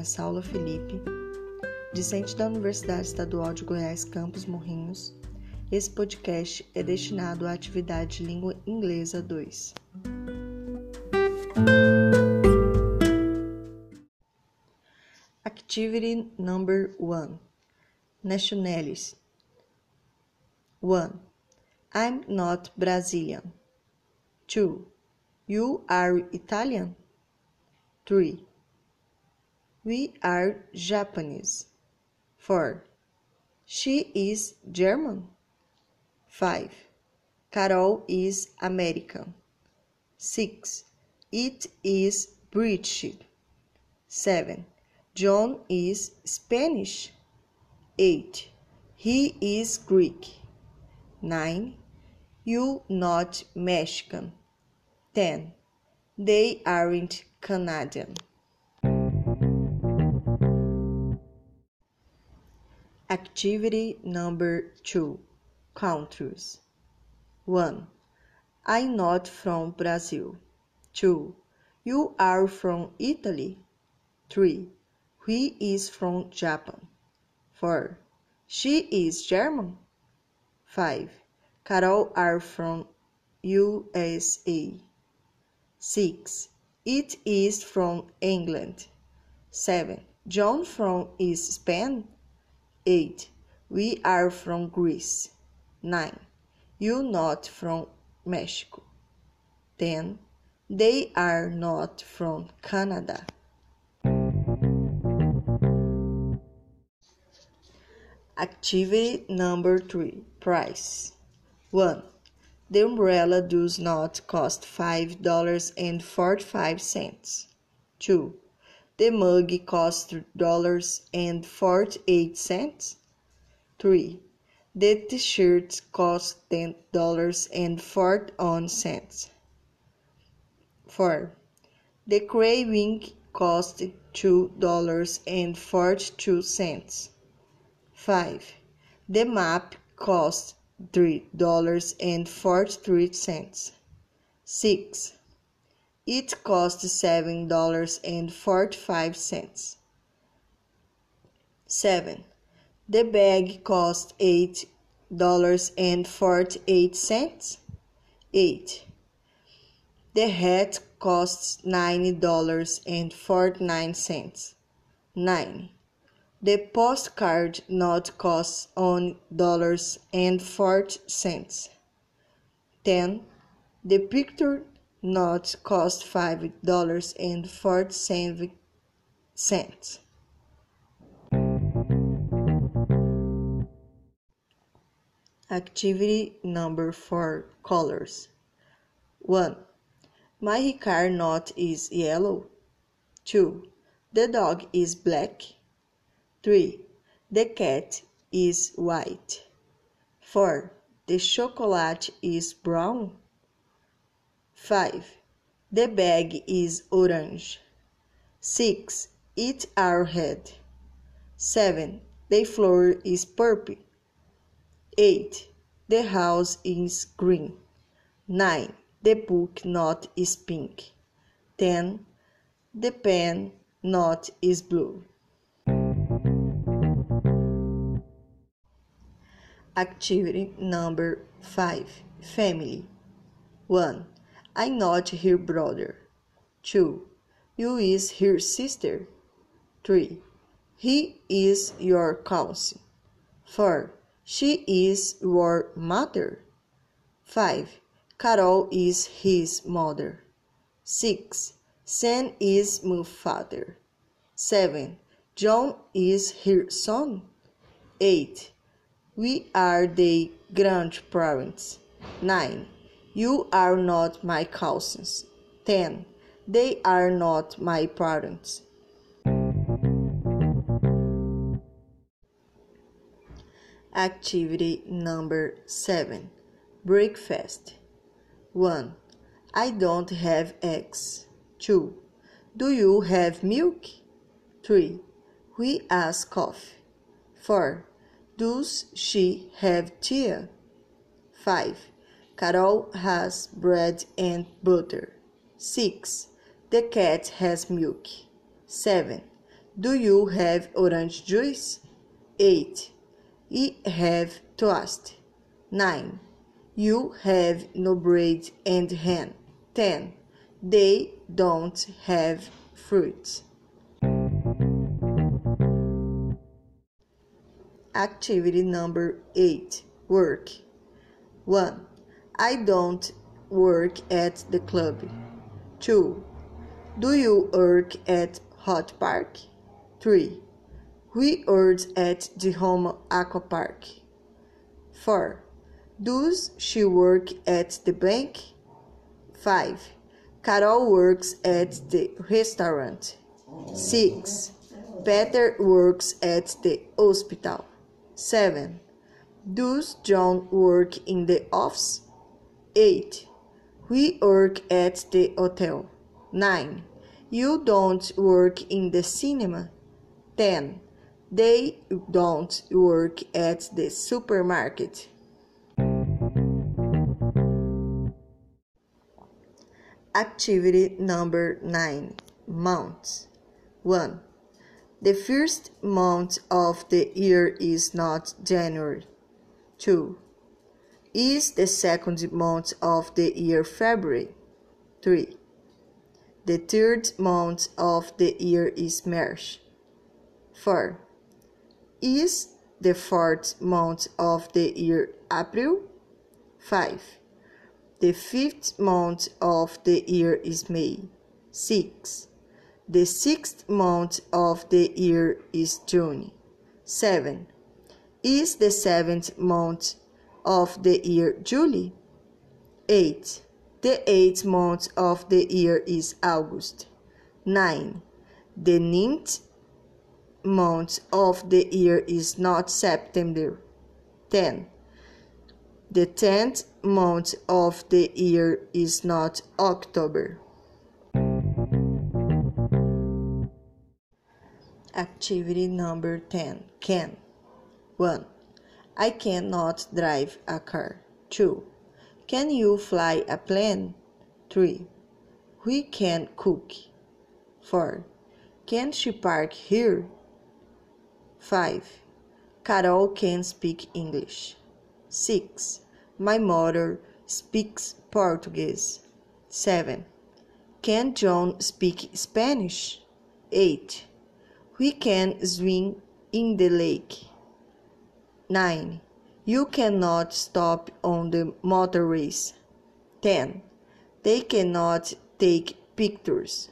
é Saula Felipe, discente da Universidade Estadual de Goiás, Campos Morrinhos. Esse podcast é destinado à atividade de língua inglesa 2. Activity number 1 Nationalities 1. I'm not Brazilian. 2. You are Italian. 3. We are Japanese. 4. She is German. 5. Carol is American. 6. It is British. 7. John is Spanish. 8. He is Greek. 9. You not Mexican. 10. They aren't Canadian. Activity number 2 Countries 1. I'm not from Brazil. 2. You are from Italy. 3. He is from Japan. 4. She is German. 5. Carol are from USA. 6. It is from England. 7. John from is Spain. 8. We are from Greece. 9. You not from Mexico. 10. They are not from Canada. Activity number 3 Price 1. The umbrella does not cost $5.45. 2. The mug costs $3.48. 3. The t-shirt costs $10.41. 4. The craving cost $2.42. 5. The map cost $3.43. 6. It cost $7.45. 7. The bag cost $8.48. 8. The hat costs $9.49. 9. The postcard note costs on dollars and forty cents. 10. The picture note cost five dollars and forty cents. Activity number 4 Colors 1. My car note is yellow. 2. The dog is black. 3. The cat is white. 4. The chocolate is brown. 5. The bag is orange. 6. It are red. 7. The floor is purple. 8. The house is green. 9. The book not is pink. 10. The pen not is blue. Activity number 5 Family 1. I not her brother. 2. You is her sister. 3. He is your cousin. 4. She is your mother. 5. Carol is his mother. 6. Sam is my father. 7. John is her son. 8. We are the grandparents. 9. You are not my cousins. 10. They are not my parents. Activity number 7 Breakfast 1. I don't have eggs. 2. Do you have milk? 3. We ask coffee. 4. Does she have tea? 5. Carol has bread and butter. 6. The cat has milk. 7. Do you have orange juice? 8. I have toast. 9. You have no bread and ham. 10. They don't have fruit. Activity number 8 Work 1. I don't work at the club. 2. Do you work at Hot Park? 3. We work at the home aqua park. 4. Does she work at the bank? 5. Carol works at the restaurant. 6. Peter works at the hospital. 7. Does John work in the office? 8. We work at the hotel. 9. You don't work in the cinema. 10. They don't work at the supermarket. Activity number 9 Months 1. The first month of the year is not January. 2. Is the second month of the year February? 3. The third month of the year is March. 4. Is the fourth month of the year April? 5. The fifth month of the year is May. 6. The sixth month of the year is June. 7. Is the seventh month of the year July? 8. The eighth month of the year is August. 9. The ninth month of the year is not September. 10. The tenth month of the year is not October. Activity number 10 Can 1. I cannot drive a car. 2. Can you fly a plane? 3. We can cook. 4. Can she park here? 5. Carol can speak English. 6. My mother speaks Portuguese. 7. Can John speak Spanish? 8. We can swim in the lake. 9. You cannot stop on the motorways. 10. They cannot take pictures.